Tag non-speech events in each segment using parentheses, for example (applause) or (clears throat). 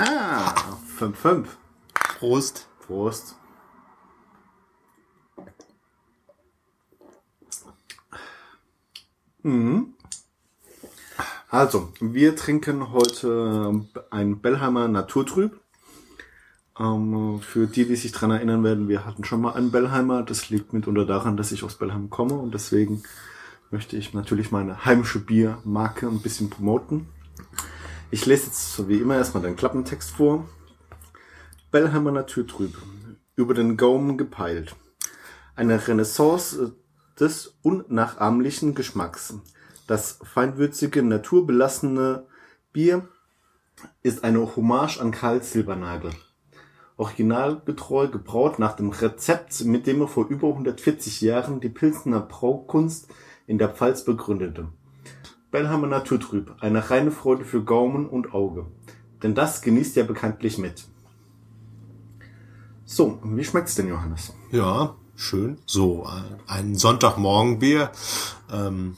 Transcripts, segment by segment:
Ah, 5-5. Prost. Prost. Mhm. Also, wir trinken heute ein Bellheimer Naturtrüb. Ähm, für die, die sich dran erinnern werden, wir hatten schon mal einen Bellheimer. Das liegt mitunter daran, dass ich aus Bellheim komme und deswegen möchte ich natürlich meine heimische Biermarke ein bisschen promoten. Ich lese jetzt so wie immer erstmal den Klappentext vor. Bellheimer Naturtrüb. Über den Gaumen gepeilt. Eine Renaissance des unnachahmlichen Geschmacks. Das feinwürzige, naturbelassene Bier ist eine Hommage an Karl Silbernagel. Originalgetreu gebraut nach dem Rezept, mit dem er vor über 140 Jahren die Pilsner Braukunst in der Pfalz begründete. Bellheimer Naturtrüb, eine reine Freude für Gaumen und Auge. Denn das genießt ja bekanntlich mit. So, wie schmeckt's denn, Johannes? Ja, schön. So, ein Sonntagmorgenbier. Ähm,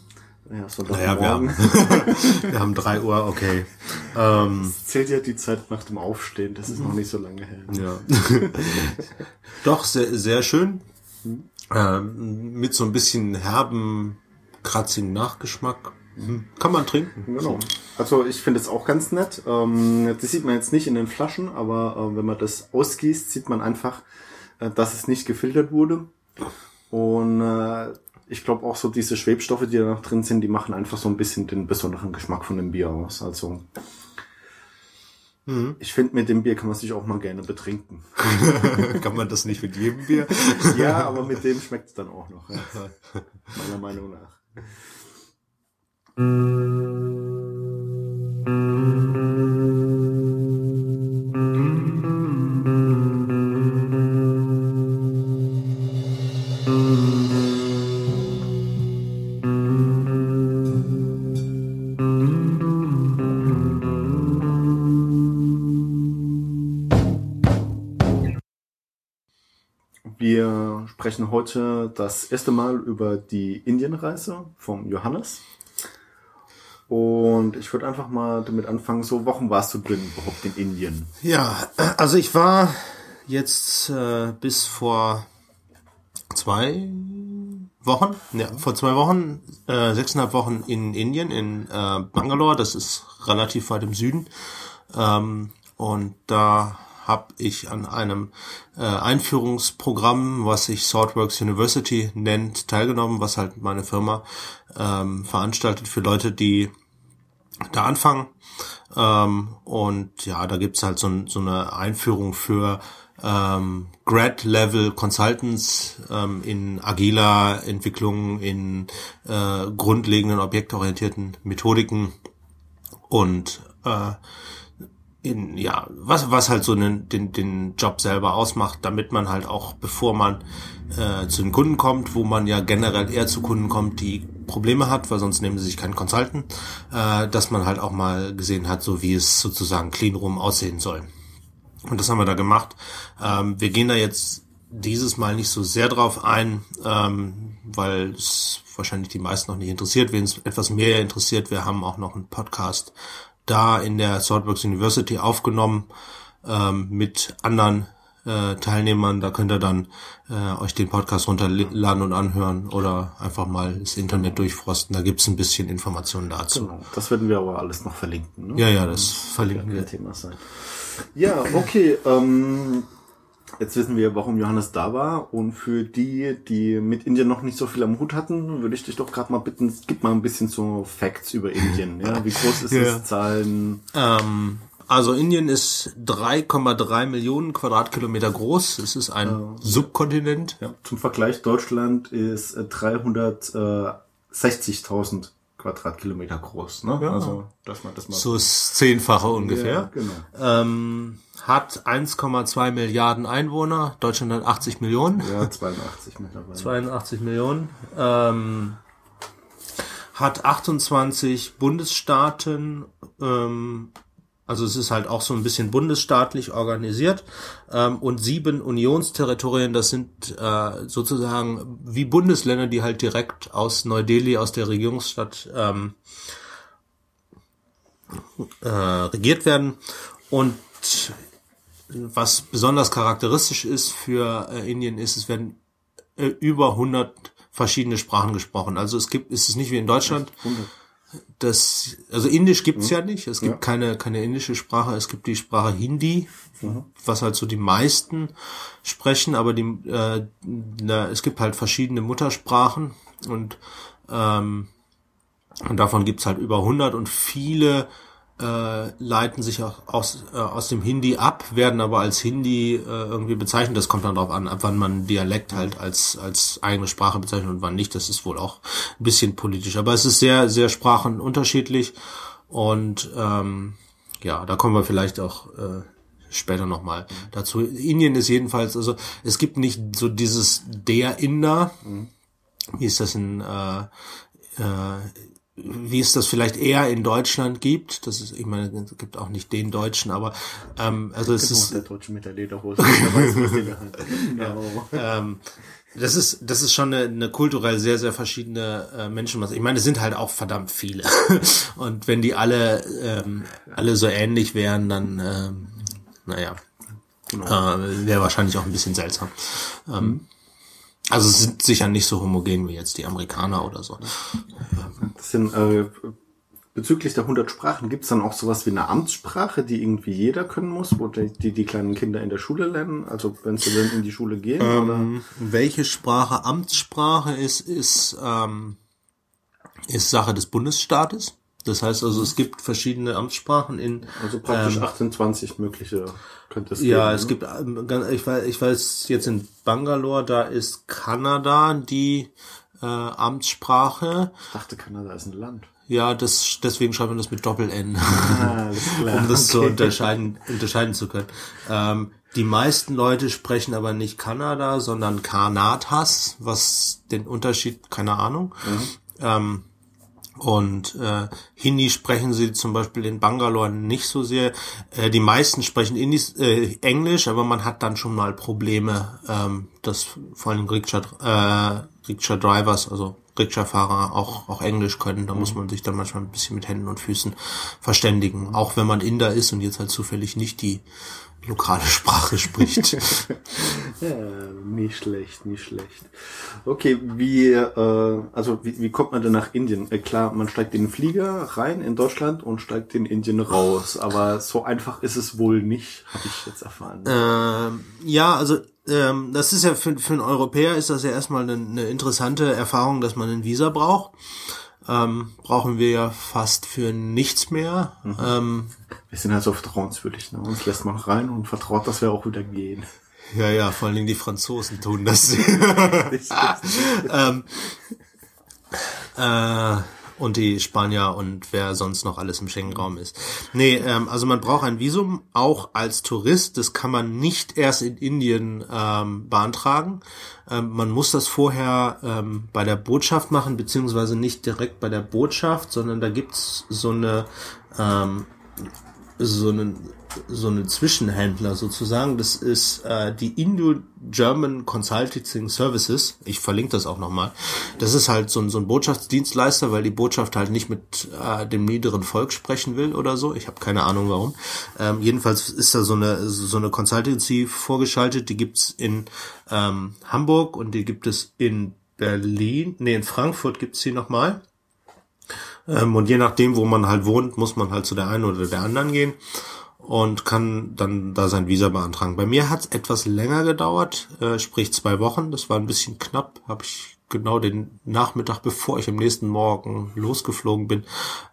Ja, so naja, wir haben, (laughs) wir haben drei Uhr, okay. Ähm, Zählt ja die Zeit nach dem Aufstehen, das ist noch nicht so lange her. ja. (laughs) Doch, sehr, sehr schön. Ähm, mit so ein bisschen herben, kratzigen Nachgeschmack. Mhm. Kann man trinken. Genau. Also ich finde es auch ganz nett. Ähm, das sieht man jetzt nicht in den Flaschen, aber äh, wenn man das ausgießt, sieht man einfach, äh, dass es nicht gefiltert wurde. Und äh, ich glaube auch so diese Schwebstoffe, die da drin sind, die machen einfach so ein bisschen den besonderen Geschmack von dem Bier aus. Also ich finde, mit dem Bier kann man sich auch mal gerne betrinken. (laughs) Kann man das nicht mit jedem Bier? Ja, aber mit dem schmeckt es dann auch noch. (laughs) Meiner Meinung nach. Wir sprechen heute das erste Mal über die Indienreise vom Johannes. Und ich würde einfach mal damit anfangen, so Wochen warst du denn überhaupt in Indien? Ja, also ich war jetzt äh, bis vor zwei Wochen, ja, vor zwei Wochen, äh, sechseinhalb Wochen in Indien, in äh, Bangalore, das ist relativ weit im Süden. Ähm, und da habe ich an einem äh, Einführungsprogramm, was sich Saltworks University nennt, teilgenommen, was halt meine Firma ähm, veranstaltet für Leute, die da anfangen. Ähm, und ja, da gibt's halt so, so eine Einführung für ähm, Grad-Level Consultants ähm, in agiler Entwicklung, in äh, grundlegenden objektorientierten Methodiken und äh, in, ja, was, was halt so den, den, den Job selber ausmacht, damit man halt auch, bevor man äh, zu den Kunden kommt, wo man ja generell eher zu Kunden kommt, die Probleme hat, weil sonst nehmen sie sich keinen Consultant, äh, dass man halt auch mal gesehen hat, so wie es sozusagen clean room aussehen soll. Und das haben wir da gemacht. Ähm, wir gehen da jetzt dieses Mal nicht so sehr drauf ein, ähm, weil es wahrscheinlich die meisten noch nicht interessiert. Wen es etwas mehr interessiert, wir haben auch noch einen Podcast da in der Saltworks University aufgenommen ähm, mit anderen äh, Teilnehmern. Da könnt ihr dann äh, euch den Podcast runterladen und anhören oder einfach mal das Internet durchfrosten. Da gibt's ein bisschen Informationen dazu. Genau. Das werden wir aber alles noch verlinken. Ne? Ja, ja, das verlinken wir. Thema sein. Ja, okay. Ähm, jetzt wissen wir, warum Johannes da war. Und für die, die mit Indien noch nicht so viel am Hut hatten, würde ich dich doch gerade mal bitten, gib mal ein bisschen so Facts über Indien. Ja? Wie groß ist Ja. es? Zahlen? Ähm, also Indien ist 3,3 Millionen Quadratkilometer groß. Es ist ein Subkontinent. Ja. Zum Vergleich, Deutschland ist äh, 360.000 Quadratkilometer groß. Ne? Also, dass man das mal... So das Zehnfache ungefähr. Ja, genau. Ähm, hat 1,2 Milliarden Einwohner. Deutschland hat 80 Millionen. Ja, 82 mittlerweile. 82 Millionen. Ähm, hat 28 Bundesstaaten. Ähm, also es ist halt auch so ein bisschen bundesstaatlich organisiert. Ähm, und sieben Unionsterritorien, das sind äh, sozusagen wie Bundesländer, die halt direkt aus Neu-Delhi, aus der Regierungsstadt ähm, äh, regiert werden. Und was besonders charakteristisch ist für äh, Indien, ist, es werden äh, über 100 verschiedene Sprachen gesprochen. Also es gibt, ist es nicht wie in Deutschland. 100 das, also Indisch gibt's mhm. ja nicht. Es gibt ja. keine, keine indische Sprache. Es gibt die Sprache Hindi, mhm. was halt so die meisten sprechen, aber die, äh, na, es gibt halt verschiedene Muttersprachen und, ähm, und davon gibt's halt über 100 und viele äh, leiten sich auch aus, äh, aus dem Hindi ab, werden aber als Hindi äh, irgendwie bezeichnet. Das kommt dann darauf an, ab wann man Dialekt halt als, als eigene Sprache bezeichnet und wann nicht. Das ist wohl auch ein bisschen politisch. Aber es ist sehr, sehr sprachenunterschiedlich. Und ähm, ja, da kommen wir vielleicht auch äh, später nochmal dazu. Indien ist jedenfalls, also es gibt nicht so dieses der Inder, mhm. wie ist das in äh, äh, wie es das vielleicht eher in Deutschland gibt. Das ist, ich meine, es gibt auch nicht den Deutschen, aber ähm, also es ist der Deutsche mit der Lederhose. ja, ähm, das ist das ist schon eine, eine kulturell sehr sehr verschiedene äh, Menschenmasse. Ich meine, es sind halt auch verdammt viele (laughs) und wenn die alle ähm, alle so ähnlich wären, dann ähm, naja, genau. äh, wäre wahrscheinlich auch ein bisschen seltsam. Ähm, mhm. Also es sind sicher nicht so homogen wie jetzt die Amerikaner oder so. Das sind, äh, bezüglich der 100 Sprachen, gibt's dann auch sowas wie eine Amtssprache, die irgendwie jeder können muss, wo die die, die kleinen Kinder in der Schule lernen? Also wenn sie dann in die Schule gehen? Ähm, oder? Welche Sprache Amtssprache ist, ist, ähm, ist Sache des Bundesstaates. Das heißt also, es gibt verschiedene Amtssprachen in. Also praktisch ähm, 18, 20 mögliche könnte es Ja, geben, es ne? gibt, ähm, ich weiß, ich weiß jetzt in Bangalore, da ist Kanada die äh, Amtssprache. Ich dachte, Kanada ist ein Land. Ja, das, deswegen schreibt man das mit Doppel-N. Ah, (laughs) um das okay. so unterscheiden, unterscheiden zu können. Ähm, die meisten Leute sprechen aber nicht Kanada, sondern Kanatas, was den Unterschied, keine Ahnung. Mhm. Ähm, und äh, Hindi sprechen sie zum Beispiel in Bangalore nicht so sehr. Äh, die meisten sprechen Indis, äh, Englisch, aber man hat dann schon mal Probleme, ähm, dass vor allem Rikscha, äh, Rikscha Drivers, also Rikscha-Fahrer auch, auch Englisch können. Da muss man sich dann manchmal ein bisschen mit Händen und Füßen verständigen. Auch wenn man Inder ist und jetzt halt zufällig nicht die lokale Sprache spricht. (laughs) ja, nicht schlecht, nicht schlecht. Okay, wie, äh, also wie, wie kommt man denn nach Indien? Äh, klar, man steigt in den Flieger rein in Deutschland und steigt in Indien raus, aber so einfach ist es wohl nicht, habe ich jetzt erfahren. Ähm, ja, also ähm, das ist ja für, für einen Europäer ist das ja erstmal eine, eine interessante Erfahrung, dass man ein Visa braucht ähm, brauchen wir ja fast für nichts mehr. Mhm. Ähm, wir sind halt so vertrauenswürdig, ne? Uns lässt man rein und vertraut, dass wir auch wieder gehen. Ja, ja, vor allen Dingen die Franzosen tun das. (laughs) (laughs) ähm, äh, und die Spanier und wer sonst noch alles im Schengen-Raum ist. Nee, ähm, also man braucht ein Visum auch als Tourist. Das kann man nicht erst in Indien ähm, beantragen. Ähm, man muss das vorher ähm, bei der Botschaft machen, beziehungsweise nicht direkt bei der Botschaft, sondern da gibt's so eine ähm, so einen so einen Zwischenhändler sozusagen. Das ist äh, die Indo-German Consulting Services. Ich verlinke das auch nochmal. Das ist halt so ein, so ein Botschaftsdienstleister, weil die Botschaft halt nicht mit äh, dem niederen Volk sprechen will oder so. Ich habe keine Ahnung warum. Ähm, jedenfalls ist da so eine so eine Consultancy vorgeschaltet. Die gibt's in ähm, Hamburg und die gibt es in Berlin. Nee, in Frankfurt gibt's die nochmal. Ähm, und je nachdem, wo man halt wohnt, muss man halt zu der einen oder der anderen gehen und kann dann da sein Visa beantragen. Bei mir hat es etwas länger gedauert, äh, sprich zwei Wochen. Das war ein bisschen knapp, habe ich genau den Nachmittag, bevor ich am nächsten Morgen losgeflogen bin,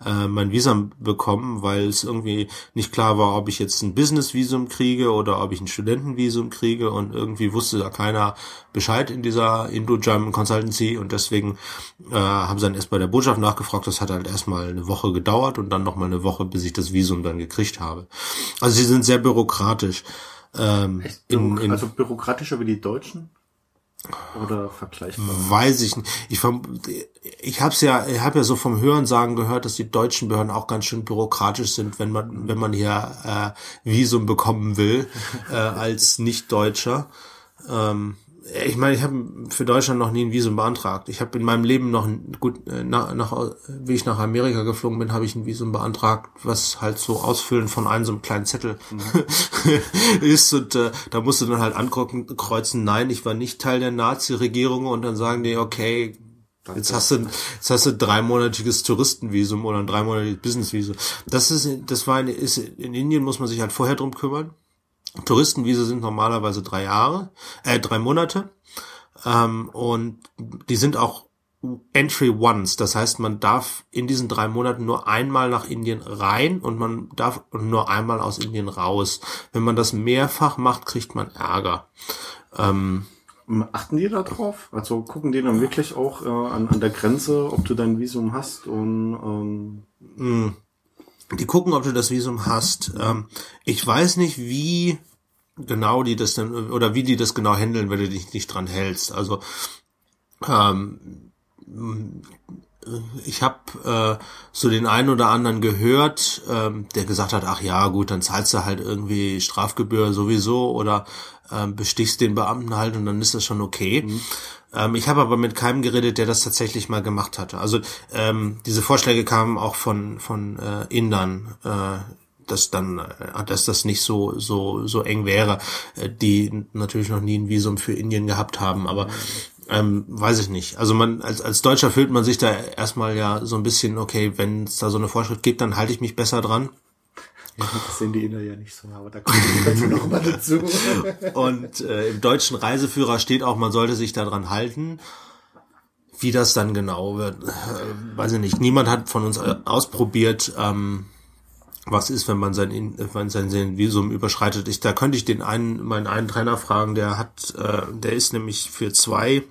äh, mein Visum bekommen, weil es irgendwie nicht klar war, ob ich jetzt ein Business-Visum kriege oder ob ich ein Studentenvisum kriege und irgendwie wusste da keiner Bescheid in dieser Indo-German Consultancy und deswegen äh, haben sie dann erst bei der Botschaft nachgefragt. Das hat halt erstmal eine Woche gedauert und dann nochmal eine Woche, bis ich das Visum dann gekriegt habe. Also sie sind sehr bürokratisch. Ähm, in, in, also bürokratischer wie die Deutschen? Oder vergleichbar? Weiß ich nicht. Ich, ich habe ja, ich habe ja so vom Hörensagen gehört, dass die deutschen Behörden auch ganz schön bürokratisch sind, wenn man, wenn man hier äh, Visum bekommen will (laughs) äh, als Nicht-Deutscher. Ähm, ich meine, ich habe für Deutschland noch nie ein Visum beantragt. Ich habe in meinem Leben noch gut äh, nach, nach wie ich nach Amerika geflogen bin, habe ich ein Visum beantragt, was halt so Ausfüllen von einem so einem kleinen Zettel mhm. (laughs) ist und äh, da musst du dann halt angucken, kreuzen, nein, ich war nicht Teil der Nazi-Regierung und dann sagen die, okay, Jetzt hast du, jetzt hast du dreimonatiges Touristenvisum oder ein dreimonatiges Businessvisum. Das ist, das war, in, ist, in Indien muss man sich halt vorher drum kümmern. Touristenvisa sind normalerweise drei Jahre, äh, drei Monate. Ähm, und die sind auch Entry Once. Das heißt, man darf in diesen drei Monaten nur einmal nach Indien rein und man darf nur einmal aus Indien raus. Wenn man das mehrfach macht, kriegt man Ärger. Ähm, Achten die da drauf? Also gucken die dann wirklich auch äh, an, an der Grenze, ob du dein Visum hast und ähm hm. die gucken, ob du das Visum hast. Ähm, ich weiß nicht, wie genau die das dann oder wie die das genau handeln, wenn du dich nicht dran hältst. Also ähm, ich habe äh, so den einen oder anderen gehört, ähm, der gesagt hat, ach ja, gut, dann zahlst du halt irgendwie Strafgebühr sowieso oder ähm, bestichst den Beamten halt und dann ist das schon okay. Mhm. Ähm, ich habe aber mit keinem geredet, der das tatsächlich mal gemacht hatte. Also ähm, diese Vorschläge kamen auch von von äh, Indern. Äh, dass dann, äh, dass das nicht so so so eng wäre, äh, die natürlich noch nie ein Visum für Indien gehabt haben, aber ähm, weiß ich nicht. Also man als als Deutscher fühlt man sich da erstmal ja so ein bisschen okay, wenn es da so eine Vorschrift gibt, dann halte ich mich besser dran. Ja, das sehen die Inder ja nicht so, aber da kommen wir noch mal dazu. (laughs) Und äh, im deutschen Reiseführer steht auch, man sollte sich daran halten. Wie das dann genau wird, äh, weiß ich nicht. Niemand hat von uns ausprobiert, ähm, was ist, wenn man sein, wenn sein Visum überschreitet. Ich, da könnte ich den einen, meinen einen Trainer fragen, der hat, äh, der ist nämlich für zwei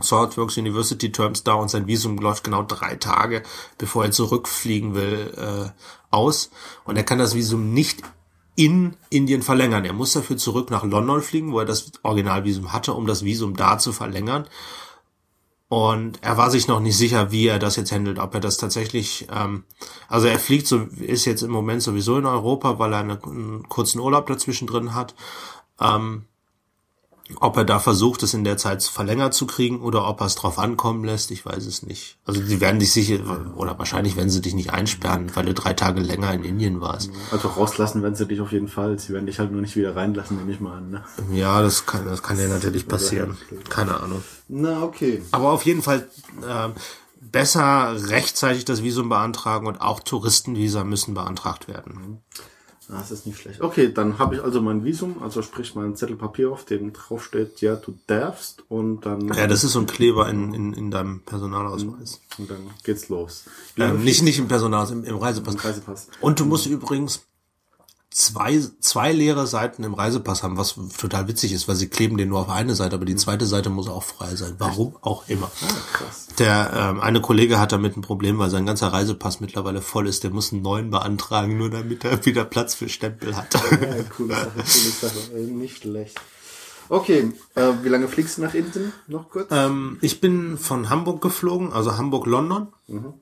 Swordworks University Terms da und sein Visum läuft genau drei Tage, bevor er zurückfliegen will, äh, aus. Und er kann das Visum nicht in Indien verlängern. Er muss dafür zurück nach London fliegen, wo er das Originalvisum hatte, um das Visum da zu verlängern. Und er war sich noch nicht sicher, wie er das jetzt handelt, ob er das tatsächlich, ähm, also er fliegt so, ist jetzt im Moment sowieso in Europa, weil er einen kurzen Urlaub dazwischen drin hat. Ähm, ob er da versucht, es in der Zeit verlängert zu kriegen oder ob er es drauf ankommen lässt, ich weiß es nicht. Also sie werden dich sicher, oder wahrscheinlich werden sie dich nicht einsperren, weil du drei Tage länger in Indien warst. Also rauslassen werden sie dich auf jeden Fall. Sie werden dich halt nur nicht wieder reinlassen, nehme ich mal an. Ne? Ja, das kann, das kann ja natürlich passieren. Keine Ahnung. Na, okay. Aber auf jeden Fall äh, besser rechtzeitig das Visum beantragen und auch Touristenvisa müssen beantragt werden. Mhm. Das ist nicht schlecht. Okay, dann habe ich also mein Visum, also sprich meinen Zettel Papier auf, dem drauf steht, ja, du darfst und dann. Ja, das ist so ein Kleber in, in, in deinem Personalausweis. Und dann geht's los. Ähm, nicht, nicht im Personalaus, im, im Reisepass. Im Reisepass. Und du musst übrigens zwei, zwei leere Seiten im Reisepass haben, was total witzig ist, weil sie kleben den nur auf eine Seite, aber die zweite Seite muss auch frei sein. Warum auch immer. Ah, krass. Der ähm, eine Kollege hat damit ein Problem, weil sein ganzer Reisepass mittlerweile voll ist. Der muss einen neuen beantragen, nur damit er wieder Platz für Stempel hat. Ja, coole Sache, coole Sache. Nicht schlecht. Okay, äh, wie lange fliegst du nach Indien? Noch kurz? Ähm, ich bin von Hamburg geflogen, also Hamburg-London. Mhm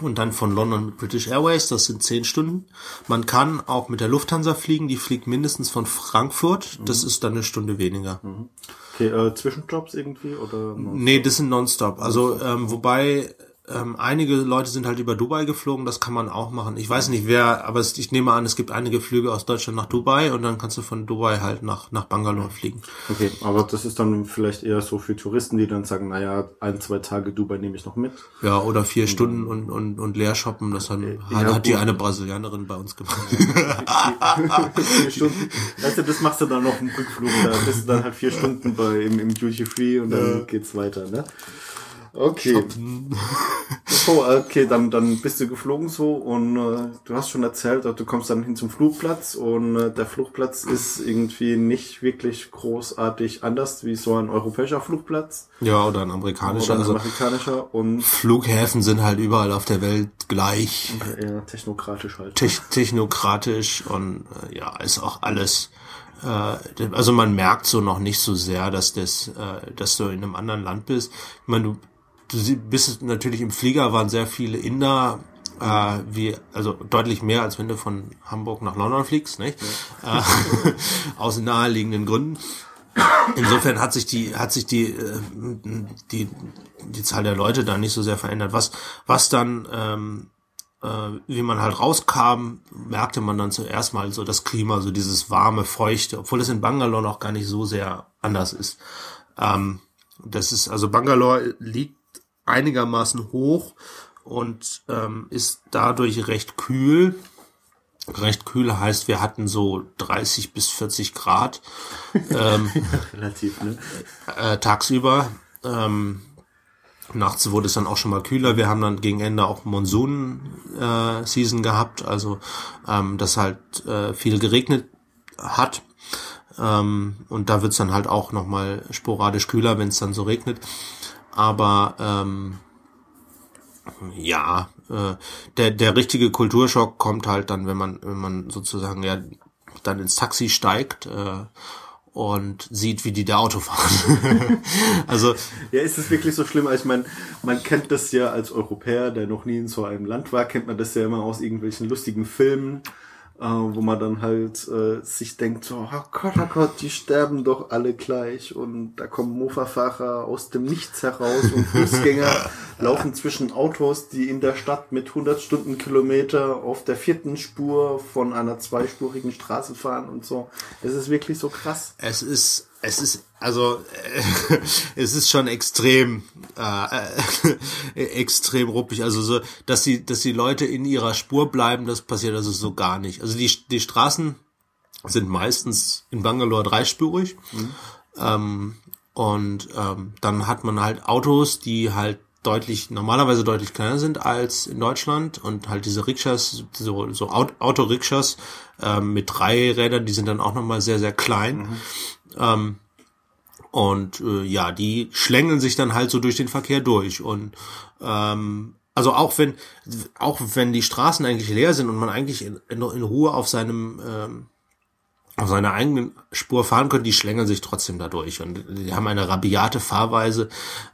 und dann von London mit British Airways, das sind zehn Stunden. Man kann auch mit der Lufthansa fliegen, die fliegt mindestens von Frankfurt, das mhm. ist dann eine Stunde weniger. Mhm. Okay, äh, Zwischenjobs irgendwie oder? Nee, das sind nonstop. Also ähm, wobei ähm, einige Leute sind halt über Dubai geflogen, das kann man auch machen. Ich weiß nicht wer, aber es, ich nehme an, es gibt einige Flüge aus Deutschland nach Dubai und dann kannst du von Dubai halt nach, nach Bangalore fliegen. Okay, aber das ist dann vielleicht eher so für Touristen, die dann sagen, naja, ein, zwei Tage Dubai nehme ich noch mit. Ja, oder vier und Stunden und, und, und leer shoppen, das hat, ja, hat, hat die eine Brasilianerin bei uns gemacht. (laughs) vier Stunden, weißt du, das machst du dann noch im Rückflug, da bist du dann halt vier Stunden bei, im, im Duty Free und dann ja. geht's weiter, ne? Okay. (laughs) Oh, okay, dann, dann bist du geflogen so und äh, du hast schon erzählt, du kommst dann hin zum Flugplatz und äh, der Flugplatz ist irgendwie nicht wirklich großartig anders wie so ein europäischer Flugplatz. Ja, oder ein amerikanischer. Oder ein also amerikanischer und Flughäfen sind halt überall auf der Welt gleich. Ja, technokratisch halt. Te technokratisch und äh, ja, ist auch alles äh, also man merkt so noch nicht so sehr, dass das, äh, dass du in einem anderen Land bist. Ich meine, du du bist natürlich im Flieger waren sehr viele Inder, äh, wie, also deutlich mehr, als wenn du von Hamburg nach London fliegst, nicht? Ja. Äh, (laughs) aus naheliegenden Gründen. insofern hat sich die, hat sich die, äh, die, die Zahl der Leute da nicht so sehr verändert. Was, was dann, ähm, äh, wie man halt rauskam, merkte man dann zuerst mal so das Klima, so dieses warme, feuchte, obwohl es in Bangalore noch gar nicht so sehr anders ist. Ähm, das ist, also Bangalore liegt einigermaßen hoch und ähm, ist dadurch recht kühl. Recht kühl heißt, wir hatten so 30 bis 40 Grad ähm, (laughs) Relativ, ne? äh, tagsüber. Ähm, nachts wurde es dann auch schon mal kühler. Wir haben dann gegen Ende auch Monsun-Season äh, gehabt, also ähm, das halt äh, viel geregnet hat. Ähm, und da wird's dann halt auch nochmal sporadisch kühler, wenn es dann so regnet. Aber ähm, ja, äh, der, der richtige Kulturschock kommt halt dann, wenn man, wenn man sozusagen ja dann ins Taxi steigt äh, und sieht, wie die da Auto fahren. (laughs) also Ja, ist es wirklich so schlimm? Ich meine, man kennt das ja als Europäer, der noch nie in so einem Land war, kennt man das ja immer aus irgendwelchen lustigen Filmen, äh, wo man dann halt äh, sich denkt, so, oh Gott, oh Gott, die sterben doch alle gleich und da kommen Mofa-Fahrer aus dem Nichts heraus und Fußgänger (laughs) laufen zwischen Autos, die in der Stadt mit 100 Stundenkilometer auf der vierten Spur von einer zweispurigen Straße fahren und so. Es ist wirklich so krass. es ist, es ist, also äh, (laughs) es ist schon extrem, äh, äh, (laughs) extrem ruppig. Also so, dass die, dass die Leute in ihrer Spur bleiben, das passiert also so gar nicht. Also die, die Straßen sind meistens in Bangalore dreispurig. Ähm, und ähm, dann hat man halt Autos, die halt deutlich, normalerweise deutlich kleiner sind als in Deutschland und halt diese Rikschas, so, so Aut- Autorikschas ähm, mit drei Rädern, die sind dann auch nochmal sehr, sehr klein. Ähm, und äh, ja, die schlängeln sich dann halt so durch den Verkehr durch. Und ähm, also auch wenn auch wenn die Straßen eigentlich leer sind und man eigentlich in, in, Ruhe auf seinem ähm, auf seiner eigenen Spur fahren könnte, die schlängeln sich trotzdem dadurch und die haben eine rabiate Fahrweise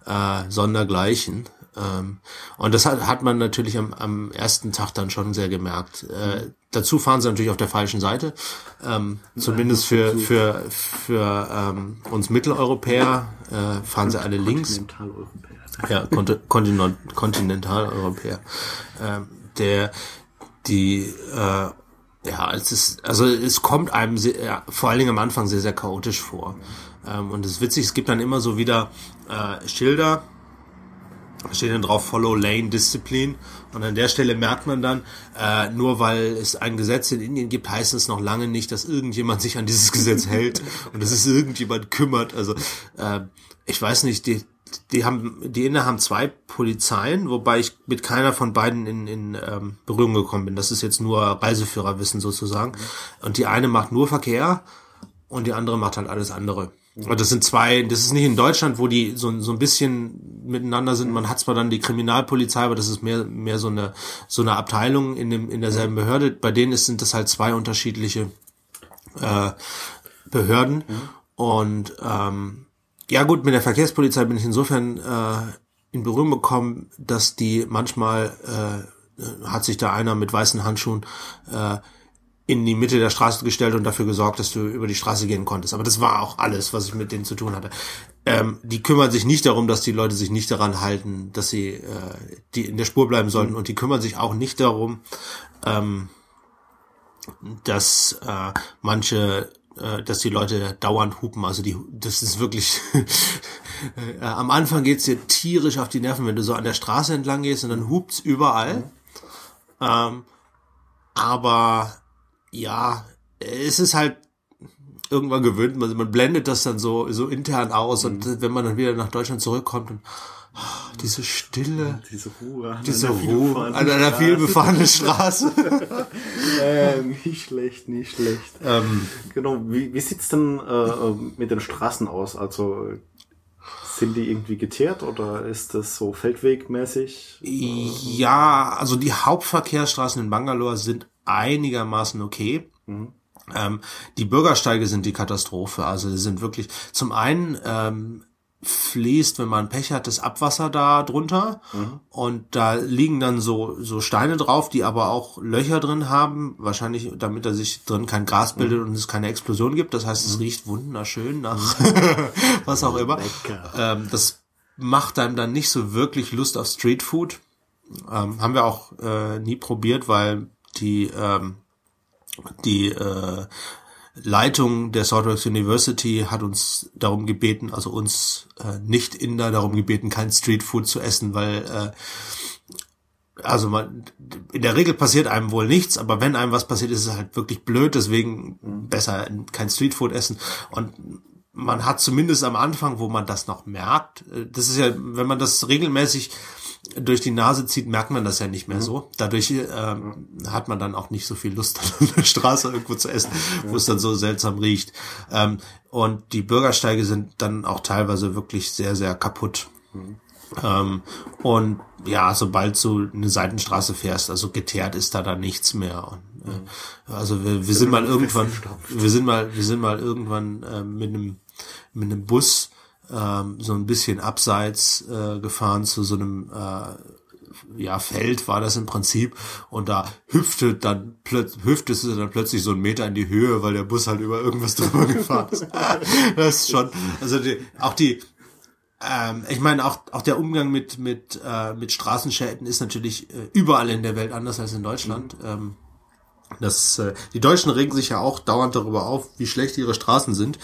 äh, sondergleichen. Ähm, und das hat, hat man natürlich am, am ersten Tag dann schon sehr gemerkt. Äh, dazu fahren sie natürlich auf der falschen Seite, ähm, zumindest für für für ähm, uns Mitteleuropäer äh, fahren sie alle links. Kontinentaleuropäer. Ja, Konti- Kontinent, Kontinentaleuropäer. Ähm, der, die, äh, ja, es ist, also es kommt einem sehr, vor allen Dingen am Anfang sehr, sehr chaotisch vor. Ähm, und es ist witzig, es gibt dann immer so wieder äh, Schilder, steht dann drauf Follow Lane Discipline. Und an der Stelle merkt man dann, äh, nur weil es ein Gesetz in Indien gibt, heißt es noch lange nicht, dass irgendjemand sich an dieses Gesetz hält und dass es irgendjemand kümmert. Also äh, ich weiß nicht, die, die haben, die Inder haben zwei Polizeien, wobei ich mit keiner von beiden in, in ähm, Berührung gekommen bin. Das ist jetzt nur Reiseführerwissen sozusagen. Und die eine macht nur Verkehr und die andere macht halt alles andere. Und das sind zwei, das ist nicht in Deutschland, wo die so, so ein bisschen miteinander sind. Man hat zwar dann die Kriminalpolizei, aber das ist mehr, mehr so eine, so eine Abteilung in dem, in derselben Behörde. Bei denen ist, sind das halt zwei unterschiedliche, äh, Behörden. Und, ähm, ja gut, mit der Verkehrspolizei bin ich insofern, äh, in Berührung gekommen, dass die manchmal, äh, hat sich da einer mit weißen Handschuhen, äh, in die Mitte der Straße gestellt und dafür gesorgt, dass du über die Straße gehen konntest. Aber das war auch alles, was ich mit denen zu tun hatte. Ähm, die kümmern sich nicht darum, dass die Leute sich nicht daran halten, dass sie äh, die in der Spur bleiben sollten. Und die kümmern sich auch nicht darum, ähm, dass äh, manche äh, dass die Leute dauernd hupen. Also die, das ist wirklich. (laughs) äh, am Anfang geht's dir tierisch auf die Nerven, wenn du so an der Straße entlang gehst und dann hupt's überall. Ähm, aber ja, es ist halt irgendwann gewöhnt man, man blendet das dann so so intern aus und wenn man dann wieder nach Deutschland zurückkommt und ah, diese Stille, Diese Ruhe. an diese einer Ruhe vielbefahrenen an einer Straße. viel befahrenen Straße. (laughs) Äh, nicht schlecht, nicht schlecht. ähm, Genau, wie, wie sieht's denn äh, mit den Straßen aus? Also sind die irgendwie geteert oder ist das so feldwegmäßig? Ja, also die Hauptverkehrsstraßen in Bangalore sind einigermaßen okay. Ähm, die Bürgersteige sind die Katastrophe. Also die sind wirklich zum einen ähm, fließt, wenn man Pech hat, das Abwasser da drunter und da liegen dann so so Steine drauf, die aber auch Löcher drin haben, wahrscheinlich damit da sich drin kein Gas bildet und es keine Explosion gibt. Das heißt, es riecht wunderschön nach (laughs) was auch immer. Ähm, das macht einem dann nicht so wirklich Lust auf Streetfood. Ähm, haben wir auch äh, nie probiert, weil die ähm, die äh, Leitung der Saltworks University hat uns darum gebeten, also uns äh, nicht Inder darum gebeten, kein Streetfood zu essen, weil äh, also man, in der Regel passiert einem wohl nichts, aber wenn einem was passiert, ist es halt wirklich blöd, deswegen besser kein Streetfood essen. Und man hat zumindest am Anfang, wo man das noch merkt, äh, das ist ja, wenn man das regelmäßig durch die Nase zieht, merkt man das ja nicht mehr so. Dadurch ähm, hat man dann auch nicht so viel Lust, (laughs) an der Straße irgendwo zu essen, wo es dann so seltsam riecht. Ähm, und die Bürgersteige sind dann auch teilweise wirklich sehr, sehr kaputt. Ähm, und ja, sobald du eine Seitenstraße fährst, also geteert ist da dann nichts mehr. Und, äh, also wir, wir sind mal irgendwann, wir sind mal, wir sind mal irgendwann äh, mit einem mit einem Bus ähm, so ein bisschen abseits äh, gefahren zu so einem äh, ja, Feld war das im Prinzip und da hüpfte dann plötzlich hüpfte es dann plötzlich so einen Meter in die Höhe, weil der Bus halt über irgendwas (laughs) drüber gefahren ist. (laughs) das ist schon, also die, auch die, ähm, ich meine auch auch der Umgang mit mit äh, mit Straßenschäden ist natürlich äh, überall in der Welt anders als in Deutschland. Ähm, das, äh, die Deutschen regen sich ja auch dauernd darüber auf, wie schlecht ihre Straßen sind.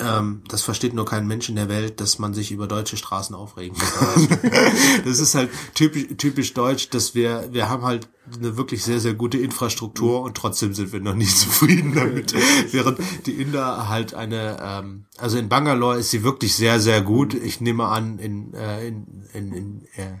Ähm, das versteht nur kein Mensch in der Welt, dass man sich über deutsche Straßen aufregen kann. (laughs) das ist halt typisch, typisch deutsch, dass wir, wir haben halt eine wirklich sehr, sehr gute Infrastruktur und trotzdem sind wir noch nicht (laughs) zufrieden damit. Während die Inder halt eine, ähm, also in Bangalore ist sie wirklich sehr, sehr gut. Ich nehme an, in, äh, in, in, in, äh,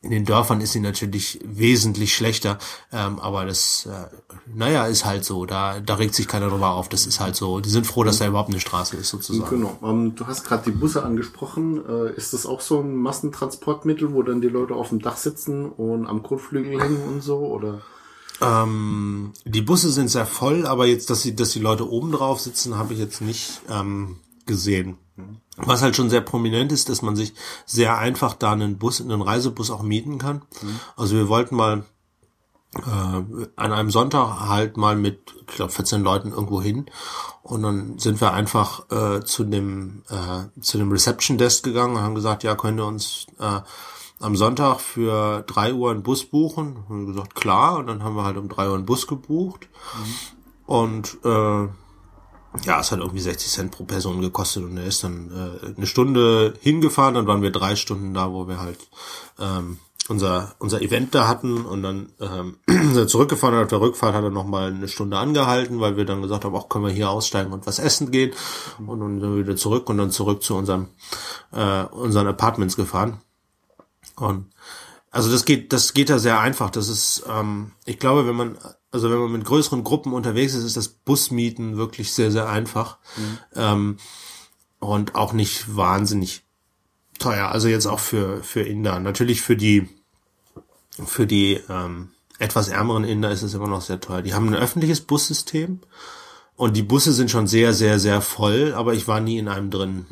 in den Dörfern ist sie natürlich wesentlich schlechter, ähm, aber das, äh, naja, ist halt so. Da, da regt sich keiner drüber auf. Das ist halt so. Die sind froh, dass da überhaupt eine Straße ist, sozusagen. Genau. Ähm, du hast gerade die Busse angesprochen. Äh, ist das auch so ein Massentransportmittel, wo dann die Leute auf dem Dach sitzen und am Kotflügel hängen und so? Oder? Ähm, die Busse sind sehr voll, aber jetzt, dass sie, dass die Leute oben drauf sitzen, habe ich jetzt nicht ähm, gesehen. Was halt schon sehr prominent ist, dass man sich sehr einfach da einen Bus, einen Reisebus auch mieten kann. Also wir wollten mal äh, an einem Sonntag halt mal mit, ich glaube, 14 Leuten irgendwo hin und dann sind wir einfach äh, zu dem äh, zu dem Reception Desk gegangen und haben gesagt, ja, könnt ihr uns äh, am Sonntag für drei Uhr einen Bus buchen? Und gesagt, klar. Und dann haben wir halt um drei Uhr einen Bus gebucht. Und äh, ja, es hat irgendwie 60 Cent pro Person gekostet und er ist dann äh, eine Stunde hingefahren, dann waren wir drei Stunden da, wo wir halt ähm, unser unser Event da hatten und dann ähm, (clears throat) zurückgefahren und auf der Rückfahrt hat er noch mal eine Stunde angehalten, weil wir dann gesagt haben, auch können wir hier aussteigen und was essen gehen? Und dann sind wir wieder zurück und dann zurück zu unserem äh, unseren Apartments gefahren. Und also das geht, das geht da sehr einfach. Das ist, ähm, ich glaube, wenn man, also wenn man mit größeren Gruppen unterwegs ist, ist das Busmieten wirklich sehr, sehr einfach. Ähm, und auch nicht wahnsinnig teuer. Also jetzt auch für, für Inder. Natürlich für die, für die ähm, etwas ärmeren Inder ist es immer noch sehr teuer. Die haben ein öffentliches Bussystem und die Busse sind schon sehr, sehr, sehr voll, aber ich war nie in einem drin.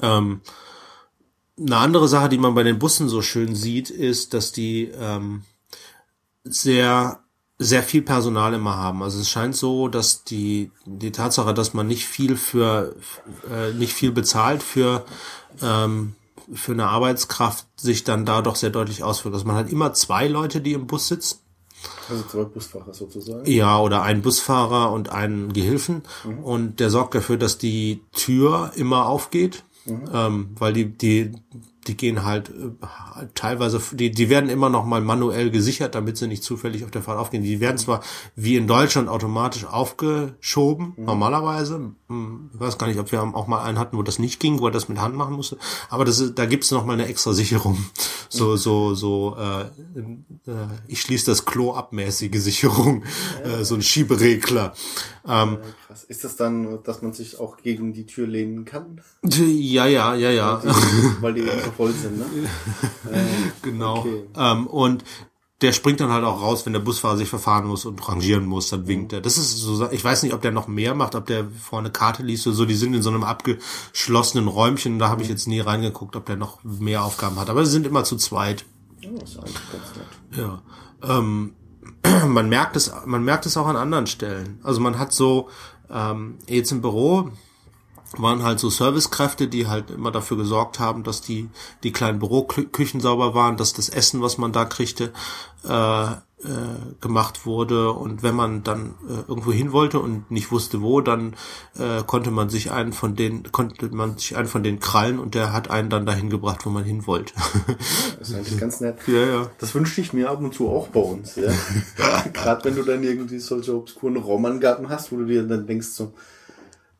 Ähm, eine andere Sache, die man bei den Bussen so schön sieht, ist, dass die ähm, sehr sehr viel Personal immer haben. Also es scheint so, dass die die Tatsache, dass man nicht viel für äh, nicht viel bezahlt für ähm, für eine Arbeitskraft sich dann da doch sehr deutlich auswirkt. Also man hat immer zwei Leute, die im Bus sitzen. Also zwei Busfahrer sozusagen. Ja, oder einen Busfahrer und einen Gehilfen. Und der sorgt dafür, dass die Tür immer aufgeht. Ähm, weil die, die, die gehen halt äh, teilweise, die, die werden immer noch mal manuell gesichert, damit sie nicht zufällig auf der Fahrt aufgehen. Die werden zwar wie in Deutschland automatisch aufgeschoben, normalerweise. Hm, Ich weiß gar nicht, ob wir auch mal einen hatten, wo das nicht ging, wo er das mit Hand machen musste. Aber das, ist- da gibt's noch mal eine extra Sicherung. (laughs) So, so, so, äh, äh, ich schließe das Klo abmäßige Sicherung, äh, so ein Schieberegler. Ähm, Krass. Ist das dann, dass man sich auch gegen die Tür lehnen kann? (laughs) ja, ja, ja, ja. Weil die eben so voll sind, ne? (laughs) Genau. Okay. Ähm, und der springt dann halt auch raus, wenn der Busfahrer sich verfahren muss und rangieren muss, dann winkt er. Das ist so, ich weiß nicht, ob der noch mehr macht, ob der vorne Karte liest oder so, die sind in so einem abgeschlossenen Räumchen, da habe ich jetzt nie reingeguckt, ob der noch mehr Aufgaben hat, aber sie sind immer zu zweit. Oh, ist eigentlich ganz nett. Ja. Ähm, (clears throat) man merkt es, man merkt es auch an anderen Stellen. Also man hat so, ähm, jetzt im Büro, waren halt so Servicekräfte, die halt immer dafür gesorgt haben, dass die, die kleinen Büroküchen sauber waren, dass das Essen, was man da kriegte, äh, äh, gemacht wurde. Und wenn man dann äh, irgendwo hin wollte und nicht wusste wo, dann äh, konnte man sich einen von denen, konnte man sich einen von denen krallen und der hat einen dann dahin gebracht, wo man hin wollte. Das ist eigentlich ganz nett. ja, ja. Das wünsche ich mir ab und zu auch bei uns, ja. (laughs) Gerade wenn du dann irgendwie solche obskuren Raumangaben hast, wo du dir dann denkst so,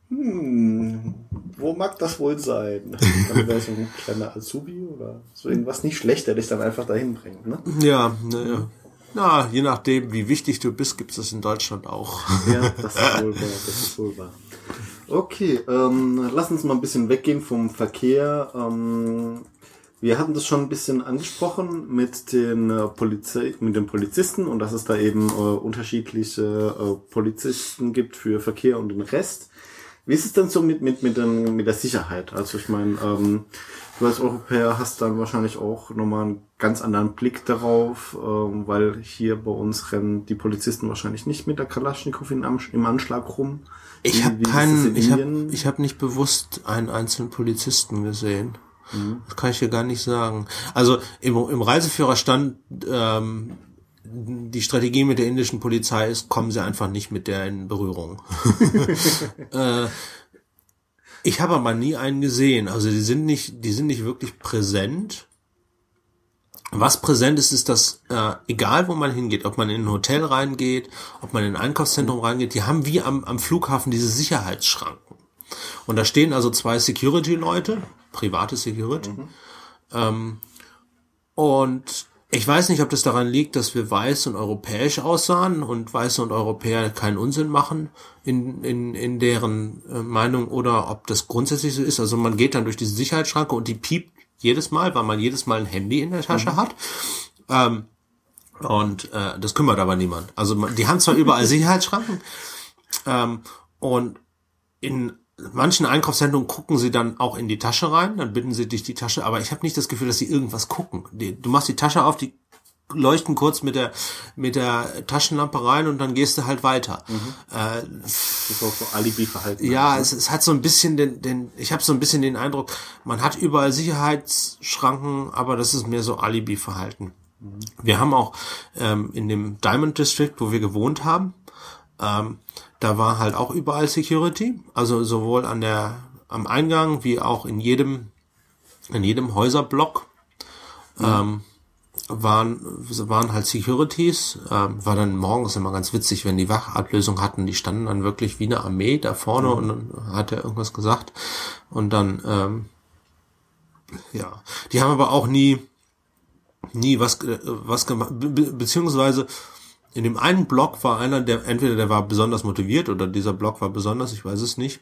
hm, wo mag das wohl sein? (laughs) Dann wäre so ein kleiner Azubi oder so irgendwas nicht schlecht, der dich dann einfach dahin bringt, ne? Ja, naja. Na, je nachdem, wie wichtig du bist, gibt's das in Deutschland auch. Ja, das ist wohl wahr, das ist wohl wahr. Okay, ähm, lass uns mal ein bisschen weggehen vom Verkehr. Ähm, wir hatten das schon ein bisschen angesprochen mit den äh, Polizei mit den Polizisten und dass es da eben äh, unterschiedliche äh, Polizisten gibt für Verkehr und den Rest. Wie ist es denn so mit, mit, mit, den, mit der Sicherheit? Also ich meine, ähm, du als Europäer hast dann wahrscheinlich auch nochmal einen ganz anderen Blick darauf, ähm, weil hier bei uns rennen die Polizisten wahrscheinlich nicht mit der Kalaschnikow in, im Anschlag rum. Ich habe keinen, in ich habe ich hab nicht bewusst einen einzelnen Polizisten gesehen. Das kann ich dir gar nicht sagen. Also im, im Reiseführer stand ähm, die Strategie mit der indischen Polizei ist, kommen sie einfach nicht mit der in Berührung. (laughs) (laughs) äh, ich habe aber nie einen gesehen. Also die sind nicht, die sind nicht wirklich präsent. Was präsent ist, ist, dass äh, egal wo man hingeht, ob man in ein Hotel reingeht, ob man in ein Einkaufszentrum reingeht, die haben wie am, am Flughafen diese Sicherheitsschranken. Und da stehen also zwei Security-Leute, private Security. Ähm, und ich weiß nicht, ob das daran liegt, dass wir weiß und europäisch aussahen und Weiße und Europäer keinen Unsinn machen in, in, in deren äh, Meinung oder ob das grundsätzlich so ist. Also man geht dann durch diese Sicherheitsschranke und die piept jedes Mal, weil man jedes Mal ein Handy in der Tasche hat. Ähm, und äh, das kümmert aber niemand. Also man, die haben zwar überall (laughs) Sicherheitsschranken ähm, und in manchen Einkaufszentren gucken sie dann auch in die Tasche rein, dann bitten sie dich die Tasche, aber ich habe nicht das Gefühl, dass sie irgendwas gucken. Die, du machst die Tasche auf, die leuchten kurz mit der mit der Taschenlampe rein und dann gehst du halt weiter. Äh, Das ist auch so Alibi-Verhalten. ja, es, es hat so ein bisschen den, den ich habe so ein bisschen den Eindruck, man hat überall Sicherheitsschranken, aber das ist mehr so Alibi-Verhalten. Wir haben auch ähm, in dem Diamond District, wo wir gewohnt haben, ähm, da war halt auch überall Security, also sowohl an der am Eingang wie auch in jedem in jedem Häuserblock ähm, waren waren halt Securities. Ähm, war dann morgens immer ganz witzig, wenn die Wachablösung hatten, die standen dann wirklich wie eine Armee da vorne und dann hat er irgendwas gesagt und dann ähm, ja, die haben aber auch nie nie was ge- was gemacht be- beziehungsweise in dem einen Block war einer, der entweder der war besonders motiviert oder dieser Block war besonders, ich weiß es nicht.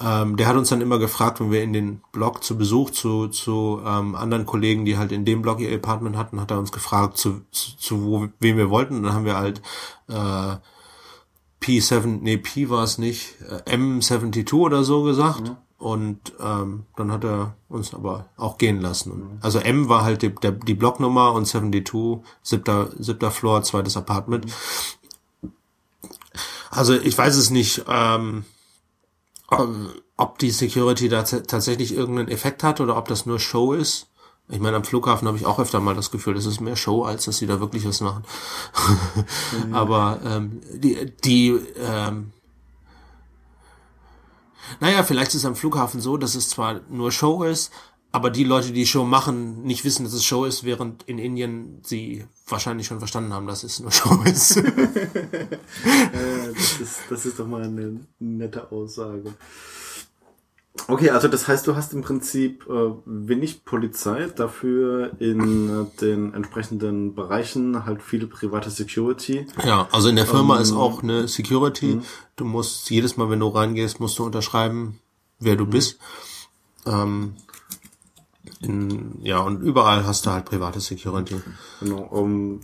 Ähm, der hat uns dann immer gefragt, wenn wir in den Block zu Besuch zu zu ähm, anderen Kollegen, die halt in dem Block ihr Apartment hatten, hat er uns gefragt, zu, zu, zu wo, wem wir wollten. Und dann haben wir halt äh, P7, nee, P war es nicht, äh, M72 oder so gesagt. Und ähm, dann hat er uns aber auch gehen lassen. Also M war halt die, der, die Blocknummer und 72, siebter, siebter Floor, zweites Apartment. Also ich weiß es nicht, ähm, ob- die Security da tatsächlich irgendeinen Effekt hat oder ob das nur Show ist. Ich meine, am Flughafen habe ich auch öfter mal das Gefühl, das ist mehr Show, als dass sie da wirklich was machen. (laughs) Aber ähm, die, die ähm, naja, vielleicht ist es am Flughafen so, dass es zwar nur Show ist, aber die Leute, die Show machen, nicht wissen, dass es Show ist, während in Indien sie wahrscheinlich schon verstanden haben, dass es nur (laughs) Show ist. (laughs) Äh, das, ist, das ist doch mal eine nette Aussage. Okay, also das heißt, du hast im Prinzip äh, wenig Polizei, dafür in äh, den entsprechenden Bereichen halt viele private Security. ja, also in der Firma ist auch eine Security. Du musst jedes Mal, wenn du reingehst, musst du unterschreiben, wer du bist. Ähm, In, ja, und überall hast du halt private Security. Genau. Um,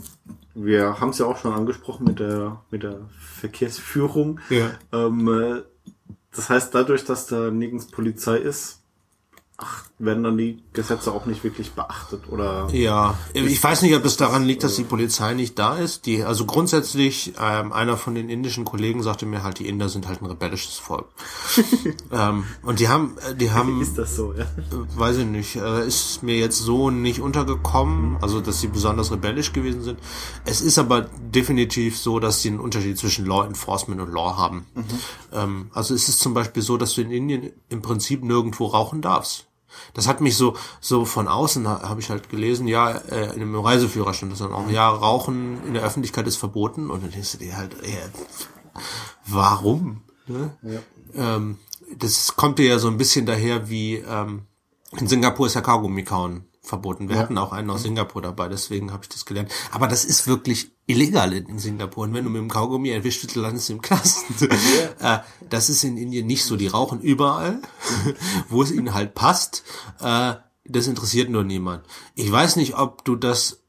wir haben es ja auch schon angesprochen mit der mit der Verkehrsführung. Ja. Ähm, äh, das heißt, dadurch, dass da nirgends Polizei ist, ach, werden dann die Gesetze auch nicht wirklich beachtet oder Ja, ich weiß nicht, ob es daran liegt, dass die Polizei nicht da ist. Die, also grundsätzlich, ähm, einer von den indischen Kollegen sagte mir halt, die Inder sind halt ein rebellisches Volk. (laughs) ähm, und die haben, äh, die haben, ist das so, ja? äh, weiß ich nicht, äh, ist mir jetzt so nicht untergekommen, also dass sie besonders rebellisch gewesen sind. Es ist aber definitiv so, dass sie einen Unterschied zwischen Law Enforcement und Law haben. Ähm, also es ist zum Beispiel so, dass du in Indien im Prinzip nirgendwo rauchen darfst. Das hat mich so so von außen ha- habe ich halt gelesen, ja, äh, in einem Reiseführer stand das dann auch, ja, Rauchen in der Öffentlichkeit ist verboten und dann denkst du dir halt, ey, warum? Ne? Ähm, das kommt dir ja so ein bisschen daher wie ähm, in Singapur ist ja Kaugummi kauen verboten. Wir hatten auch einen aus Singapur dabei, deswegen habe ich das gelernt. Aber das ist wirklich illegal in, in Singapur. Und wenn du mit dem Kaugummi erwischt wirst, landest du im Knast. (laughs) äh, das ist in Indien nicht so. Die rauchen überall, (laughs) wo es ihnen halt passt. Äh, das interessiert nur niemand. Ich weiß nicht, ob du das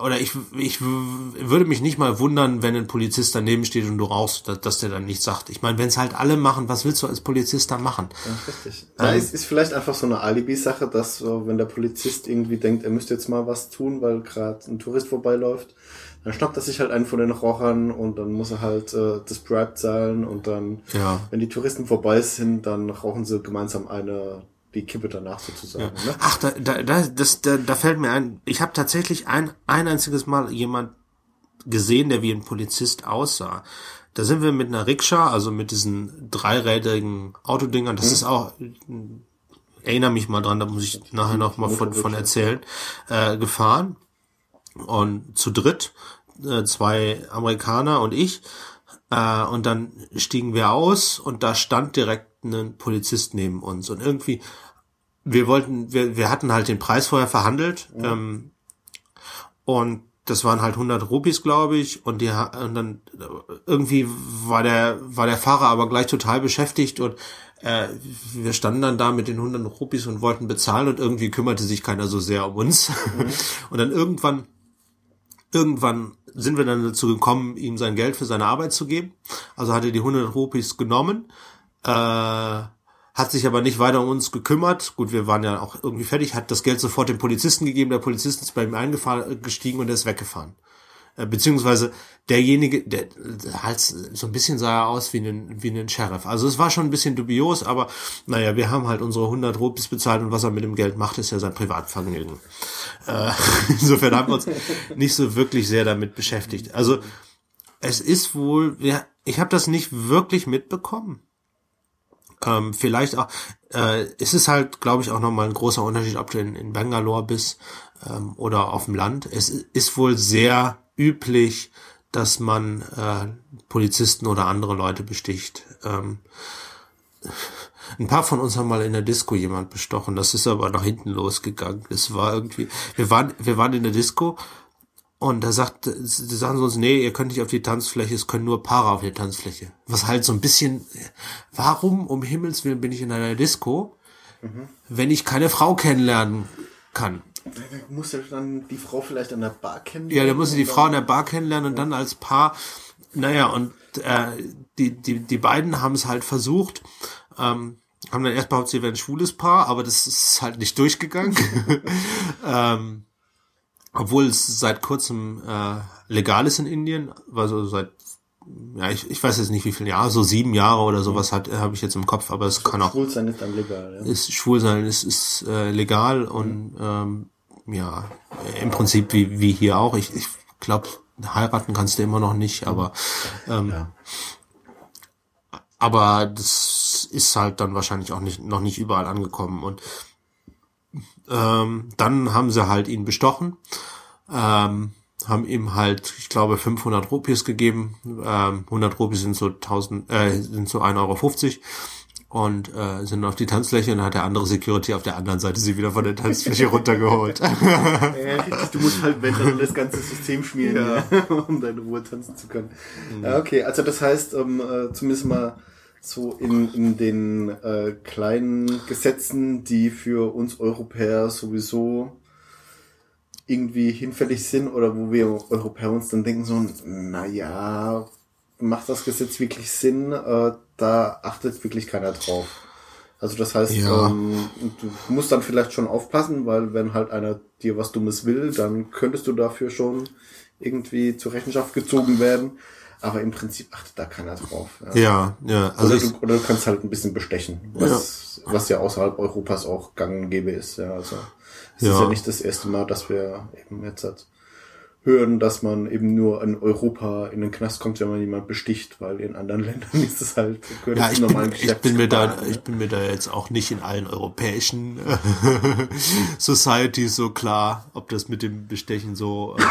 oder ich, ich würde mich nicht mal wundern, wenn ein Polizist daneben steht und du rauchst, dass, dass der dann nicht sagt. Ich meine, wenn es halt alle machen, was willst du als Polizist da machen? Richtig. Ja, es ist vielleicht einfach so eine Alibi-Sache, dass so, wenn der Polizist irgendwie denkt, er müsste jetzt mal was tun, weil gerade ein Tourist vorbeiläuft, dann schnappt er sich halt einen von den Rauchern und dann muss er halt äh, das Bribe zahlen und dann, Ja. wenn die Touristen vorbei sind, dann rauchen sie gemeinsam eine, die Kippe danach sozusagen. Ne? Ach, da, da, da, das, da, da fällt mir ein, ich habe tatsächlich ein, ein einziges Mal jemand gesehen, der wie ein Polizist aussah. Da sind wir mit einer Rikscha, also mit diesen dreirädrigen Autodingern, das ist auch, erinnere mich mal dran, da muss ich nachher noch mal von, von erzählen, äh, gefahren und zu dritt, äh, zwei Amerikaner und ich, äh, und dann stiegen wir aus und da stand direkt ein Polizist neben uns und irgendwie, wir wollten, wir, wir hatten halt den Preis vorher verhandelt ähm, und das waren halt 100 Rupees, glaube ich, und die und dann irgendwie war der war der Fahrer aber gleich total beschäftigt und äh, wir standen dann da mit den 100 Rupees und wollten bezahlen und irgendwie kümmerte sich keiner so sehr um uns. (laughs) Und dann irgendwann irgendwann sind wir dann dazu gekommen, ihm sein Geld für seine Arbeit zu geben. Also hat er die 100 Rupees genommen, äh, hat sich aber nicht weiter um uns gekümmert. Gut, wir waren ja auch irgendwie fertig, hat das Geld sofort dem Polizisten gegeben. Der Polizist ist bei ihm eingestiegen und er ist weggefahren. Äh, Beziehungsweise derjenige, der, der halt so ein bisschen sah er aus wie ein, wie ein Sheriff. Also es war schon ein bisschen dubios, aber naja, wir haben halt unsere 100 Rupees bezahlt und was er mit dem Geld macht, ist ja sein Privatvergnügen. Äh, (laughs) insofern haben wir uns nicht so wirklich sehr damit beschäftigt. Also es ist wohl, ja, ich habe das nicht wirklich mitbekommen. Ähm, vielleicht auch, äh, es ist halt, glaube ich, auch nochmal ein großer Unterschied, ob du in, in Bangalore bist ähm, oder auf dem Land. Es ist wohl sehr üblich, dass man äh, Polizisten oder andere Leute besticht. Ähm, ein paar von uns haben mal in der Disco jemand bestochen. Das ist aber nach hinten losgegangen. Das war irgendwie, wir waren, wir waren in der Disco und da sagt, sagen sie uns, nee, ihr könnt nicht auf die Tanzfläche, es können nur Paare auf die Tanzfläche. Was halt so ein bisschen, warum um Himmels Willen bin ich in einer Disco, wenn ich keine Frau kennenlernen kann? Muss er dann die Frau vielleicht an der Bar kennenlernen? Ja, da muss ich die Frau in der Bar kennenlernen und dann als Paar. Naja, und äh, die, die, die beiden haben es halt versucht, ähm, haben dann erst behauptet, sie wären ein schwules Paar, aber das ist halt nicht durchgegangen. (laughs) ähm, obwohl es seit kurzem äh, legal ist in Indien, also seit ja, ich, ich weiß jetzt nicht wie viele Jahre, so sieben Jahre oder sowas hat habe ich jetzt im Kopf, aber es kann auch Schwul sein ist dann legal, ja. ist schwul sein ist, ist äh, legal und ähm, ja, im Prinzip wie, wie hier auch. Ich, ich glaube, heiraten kannst du immer noch nicht, aber ähm, aber das ist halt dann wahrscheinlich auch nicht noch nicht überall angekommen und ähm, dann haben sie halt ihn bestochen, ähm, haben ihm halt, ich glaube, 500 Rupies gegeben. Ähm, 100 Rupies sind so 1000, äh, sind so 1,50 Euro und äh, sind auf die Tanzfläche und dann hat der andere Security auf der anderen Seite sie wieder von der Tanzfläche (laughs) runtergeholt. Ja, du musst halt, wenn dann das ganze System schmieren, ja. (laughs) um deine Ruhe tanzen zu können. Ja, okay, also das heißt, ähm, äh, zumindest mal so in, in den äh, kleinen Gesetzen, die für uns Europäer sowieso irgendwie hinfällig sind oder wo wir Europäer uns dann denken so, naja, macht das Gesetz wirklich Sinn? Äh, da achtet wirklich keiner drauf. Also das heißt, Ja. ähm, du musst dann vielleicht schon aufpassen, weil wenn halt einer dir was Dummes will, dann könntest du dafür schon irgendwie zur Rechenschaft gezogen werden. Aber im Prinzip achtet da keiner drauf. Ja. Ja, ja. Also oder, du, oder du kannst halt ein bisschen bestechen, was, was ja außerhalb Europas auch gang und gäbe ist. Ja, also es ist Ja. ja nicht das erste Mal, dass wir eben jetzt halt hören, dass man eben nur in Europa in den Knast kommt, wenn man jemand besticht, weil in anderen (laughs) Ländern ist es halt gehört ja, ich bin, ich bin mir da, ich bin mir da jetzt auch nicht in allen europäischen äh, (laughs) Societies so klar, ob das mit dem Bestechen so, äh,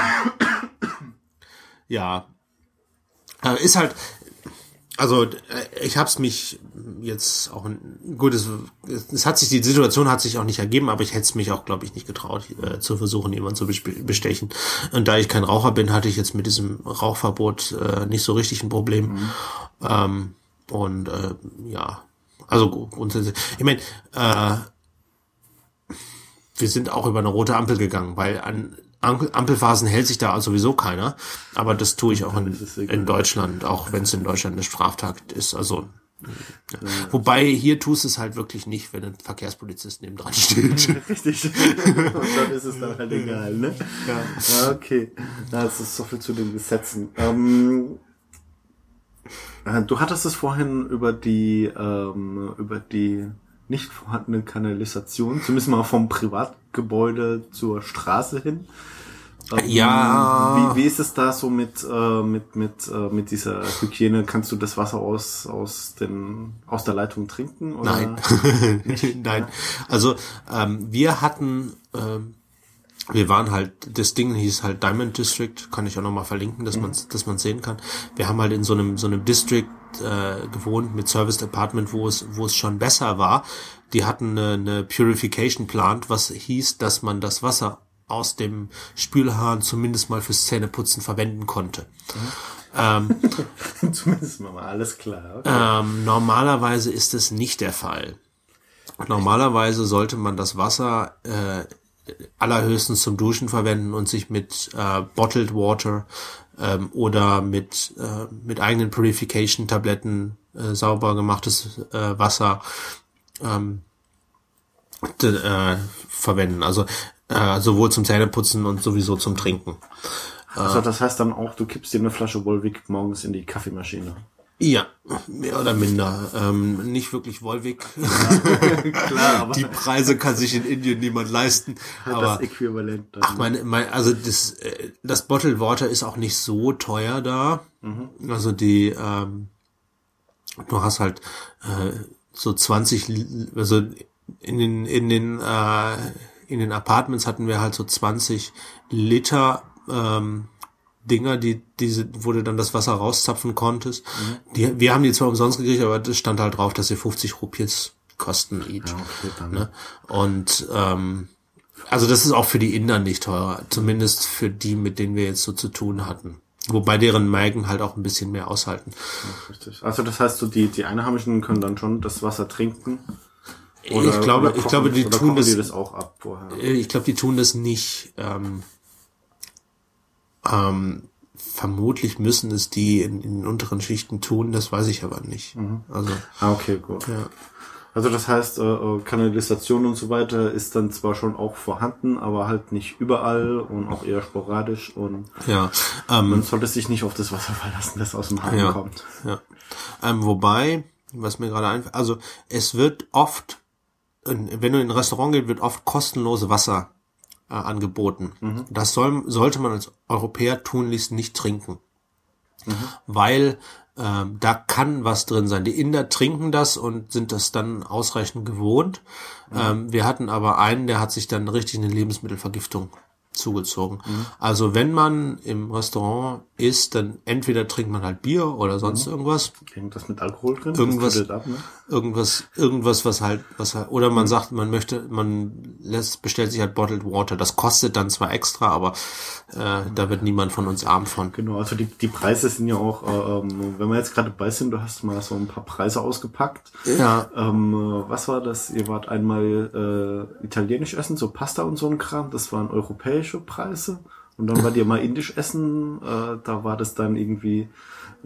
ja, ist halt, also äh, ich habe es mich jetzt auch gut, es, es hat sich die Situation hat sich auch nicht ergeben, aber ich hätte es mich auch glaube ich nicht getraut äh, zu versuchen jemanden zu bestechen. Und da ich kein Raucher bin, hatte ich jetzt mit diesem Rauchverbot äh, nicht so richtig ein Problem. Ähm, und äh, ja, also grundsätzlich, ich meine, äh, wir sind auch über eine rote Ampel gegangen, weil an Ampelphasen hält sich da sowieso keiner. Aber das tue ich auch in, in Deutschland, auch wenn es in Deutschland eine Straftat ist. Also ja. Wobei hier tust es halt wirklich nicht, wenn ein Verkehrspolizist neben dran steht. (laughs) Richtig. (laughs) und dann ist es dann halt egal, ne? Ja. Okay. Na, das ist so viel zu den Gesetzen. Ähm, äh, du hattest es vorhin über die, ähm, über die nicht vorhandene Kanalisation, zumindest mal vom Privatgebäude zur Straße hin. Ähm, Ja. Wie, wie ist es da so mit, äh, mit, mit, äh, mit dieser Hygiene? Kannst du das Wasser aus, aus, den, aus der Leitung trinken? Oder? Nein. (laughs) Nein. Also ähm, wir hatten, ähm, wir waren halt, das Ding hieß halt Diamond District, kann ich auch nochmal verlinken, dass man dass man sehen kann. Wir haben halt in so einem so einem District äh, gewohnt mit Serviced Apartment, wo es wo es schon besser war. Die hatten eine, eine Purification Plant, was hieß, dass man das Wasser aus dem Spülhahn zumindest mal fürs Zähneputzen verwenden konnte. Ähm, (laughs) Zumindest mal alles klar. Okay. ähm, normalerweise ist es nicht der Fall. Normalerweise sollte man das Wasser äh, allerhöchstens zum Duschen verwenden und sich mit äh, Bottled Water ähm, oder mit, äh, mit eigenen Purification-Tabletten äh, sauber gemachtes äh, Wasser ähm, äh, verwenden. Also äh, sowohl zum Zähneputzen und sowieso zum Trinken. Also das heißt dann auch, du kippst dir eine Flasche Wolwig morgens in die Kaffeemaschine. Ja, mehr oder minder. Ähm, nicht wirklich Wolwig. (laughs) Klar, aber Die Preise kann sich in Indien niemand leisten. das Aber Äquivalent. Dann. ach, mein, mein, also das, äh, das Bottled Water ist auch nicht so teuer da. Also die, ähm, du hast halt äh, so 20, Li- also in den in den äh, in den Apartments hatten wir halt so 20 Liter ähm, Dinger, die diese, wo du dann das Wasser rauszapfen konntest. Die, wir haben die zwar umsonst gekriegt, aber das stand halt drauf, dass sie 50 Rupies kosten each. okay, dann. Ne? Und ähm, also das ist auch für die Inder nicht teurer, zumindest für die, mit denen wir jetzt so zu tun hatten. Wobei deren Mägen halt auch ein bisschen mehr aushalten. Richtig. Also das heißt, so die, die Einheimischen können dann schon das Wasser trinken. ich glaube, ich kochen- glaube, die oder tun das, die das auch ab vorher. ich glaube, die tun das nicht. Ähm, ähm, vermutlich müssen es die in, in den unteren Schichten tun, das weiß ich aber nicht. Also Ah, okay, gut. ja. Also das heißt, äh, äh, Kanalisation und so weiter ist dann zwar schon auch vorhanden, aber halt nicht überall und auch eher sporadisch und Ja, ähm, man sollte sich nicht auf das Wasser verlassen, das aus dem Hahn Ja. kommt. Ja. Ähm, wobei, was mir gerade einfällt, also es wird oft, wenn du in ein Restaurant gehst, wird oft kostenlose Wasser äh, angeboten. Das soll, sollte man als Europäer tunlichst nicht trinken. Weil ähm, da kann was drin sein. Die Inder trinken das und sind das dann ausreichend gewohnt. Ähm, wir hatten aber einen, der hat sich dann richtig eine Lebensmittelvergiftung zugezogen. Also wenn man im Restaurant isst, dann entweder trinkt man halt Bier oder sonst irgendwas. Irgendwas mit Alkohol drin? Irgendwas- ab, ne? Irgendwas, irgendwas, was halt, was halt, oder man sagt, man möchte, man lässt, bestellt sich halt Bottled Water. Das kostet dann zwar extra, aber äh, da wird niemand von uns arm von. Genau, also die, die Preise sind ja auch, äh, ähm, wenn wir jetzt gerade dabei sind, du hast mal so ein paar Preise ausgepackt. Ja, Ähm, äh, was war das? Ihr wart einmal äh, italienisch essen, so Pasta und so ein Kram, das waren europäische Preise. Und dann wart ihr mal indisch essen, äh, da war das dann irgendwie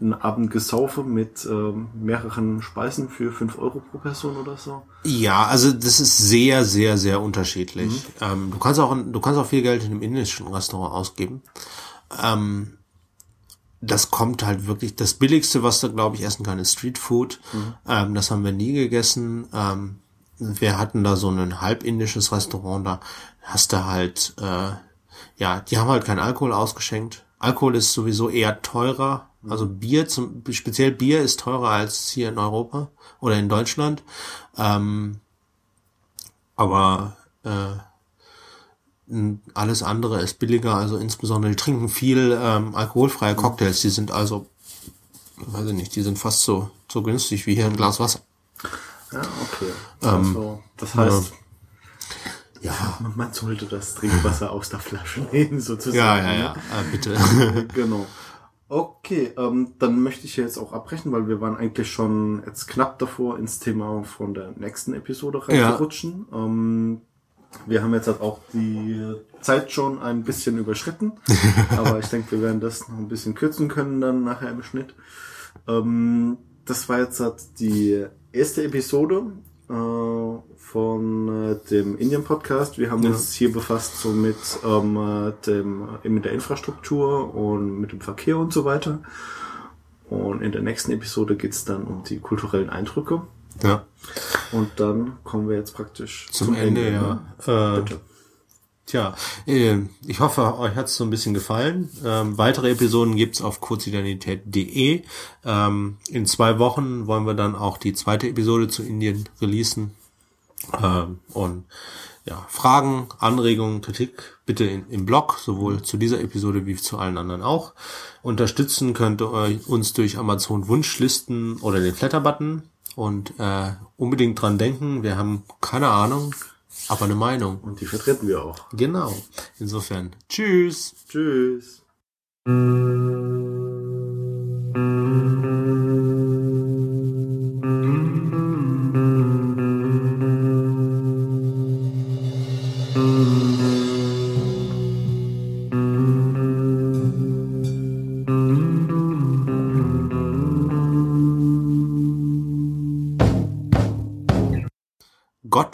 ein Abend Gesaufe mit ähm, mehreren Speisen für 5 Euro pro Person oder so. Ja, also das ist sehr, sehr, sehr unterschiedlich. Ähm, du kannst auch, du kannst auch viel Geld in einem indischen Restaurant ausgeben. Ähm, das kommt halt wirklich, das billigste, was du, glaube ich, essen kann, ist Street Food. Ähm, das haben wir nie gegessen. Ähm, wir hatten da so ein halb indisches Restaurant, da hast du halt, äh, ja, die haben halt keinen Alkohol ausgeschenkt. Alkohol ist sowieso eher teurer. Also Bier, zum, speziell Bier ist teurer als hier in Europa oder in Deutschland. Ähm, aber äh, alles andere ist billiger, also insbesondere die trinken viel ähm, alkoholfreie Cocktails, die sind also, weiß ich nicht, die sind fast so, so günstig wie hier ein Glas Wasser. Ja, okay. also, das heißt, Ja, man, man sollte das Trinkwasser aus der Flasche (laughs) nehmen, sozusagen. ja, ja, ja, äh, bitte. (laughs) genau. Okay, ähm, dann möchte ich jetzt auch abbrechen, weil wir waren eigentlich schon jetzt knapp davor, ins Thema von der nächsten Episode reinzurutschen. Ähm, wir haben jetzt halt auch die Zeit schon ein bisschen überschritten, (laughs) aber ich denke, wir werden das noch ein bisschen kürzen können dann nachher im Schnitt. Ähm, das war jetzt halt die erste Episode von äh, dem Indien Podcast. Wir haben uns hier befasst so mit ähm, äh, dem äh, mit der Infrastruktur und mit dem Verkehr und so weiter. Und in der nächsten Episode geht's dann um die kulturellen Eindrücke. ja. Und dann kommen wir jetzt praktisch Zum, Ende, ja. Äh, Bitte. Tja, äh, ich hoffe, euch hat es so ein bisschen gefallen. Ähm, weitere Episoden gibt's auf kurzidentität.de. Ähm, in zwei Wochen wollen wir dann auch die zweite Episode zu Indien releasen. Ähm, und ja, Fragen, Anregungen, Kritik bitte in, im Blog, sowohl zu dieser Episode wie zu allen anderen auch. Unterstützen könnt ihr uns durch Amazon Wunschlisten oder den Flatter-Button. Und äh, unbedingt dran denken, wir haben keine Ahnung, aber eine Meinung. Und die vertreten wir auch. Genau. Insofern, tschüss. Tschüss.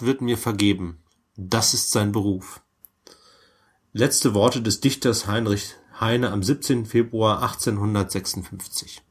Gott wird mir vergeben. Das ist sein Beruf. Letzte Worte des Dichters Heinrich Heine am 17. Februar 1856.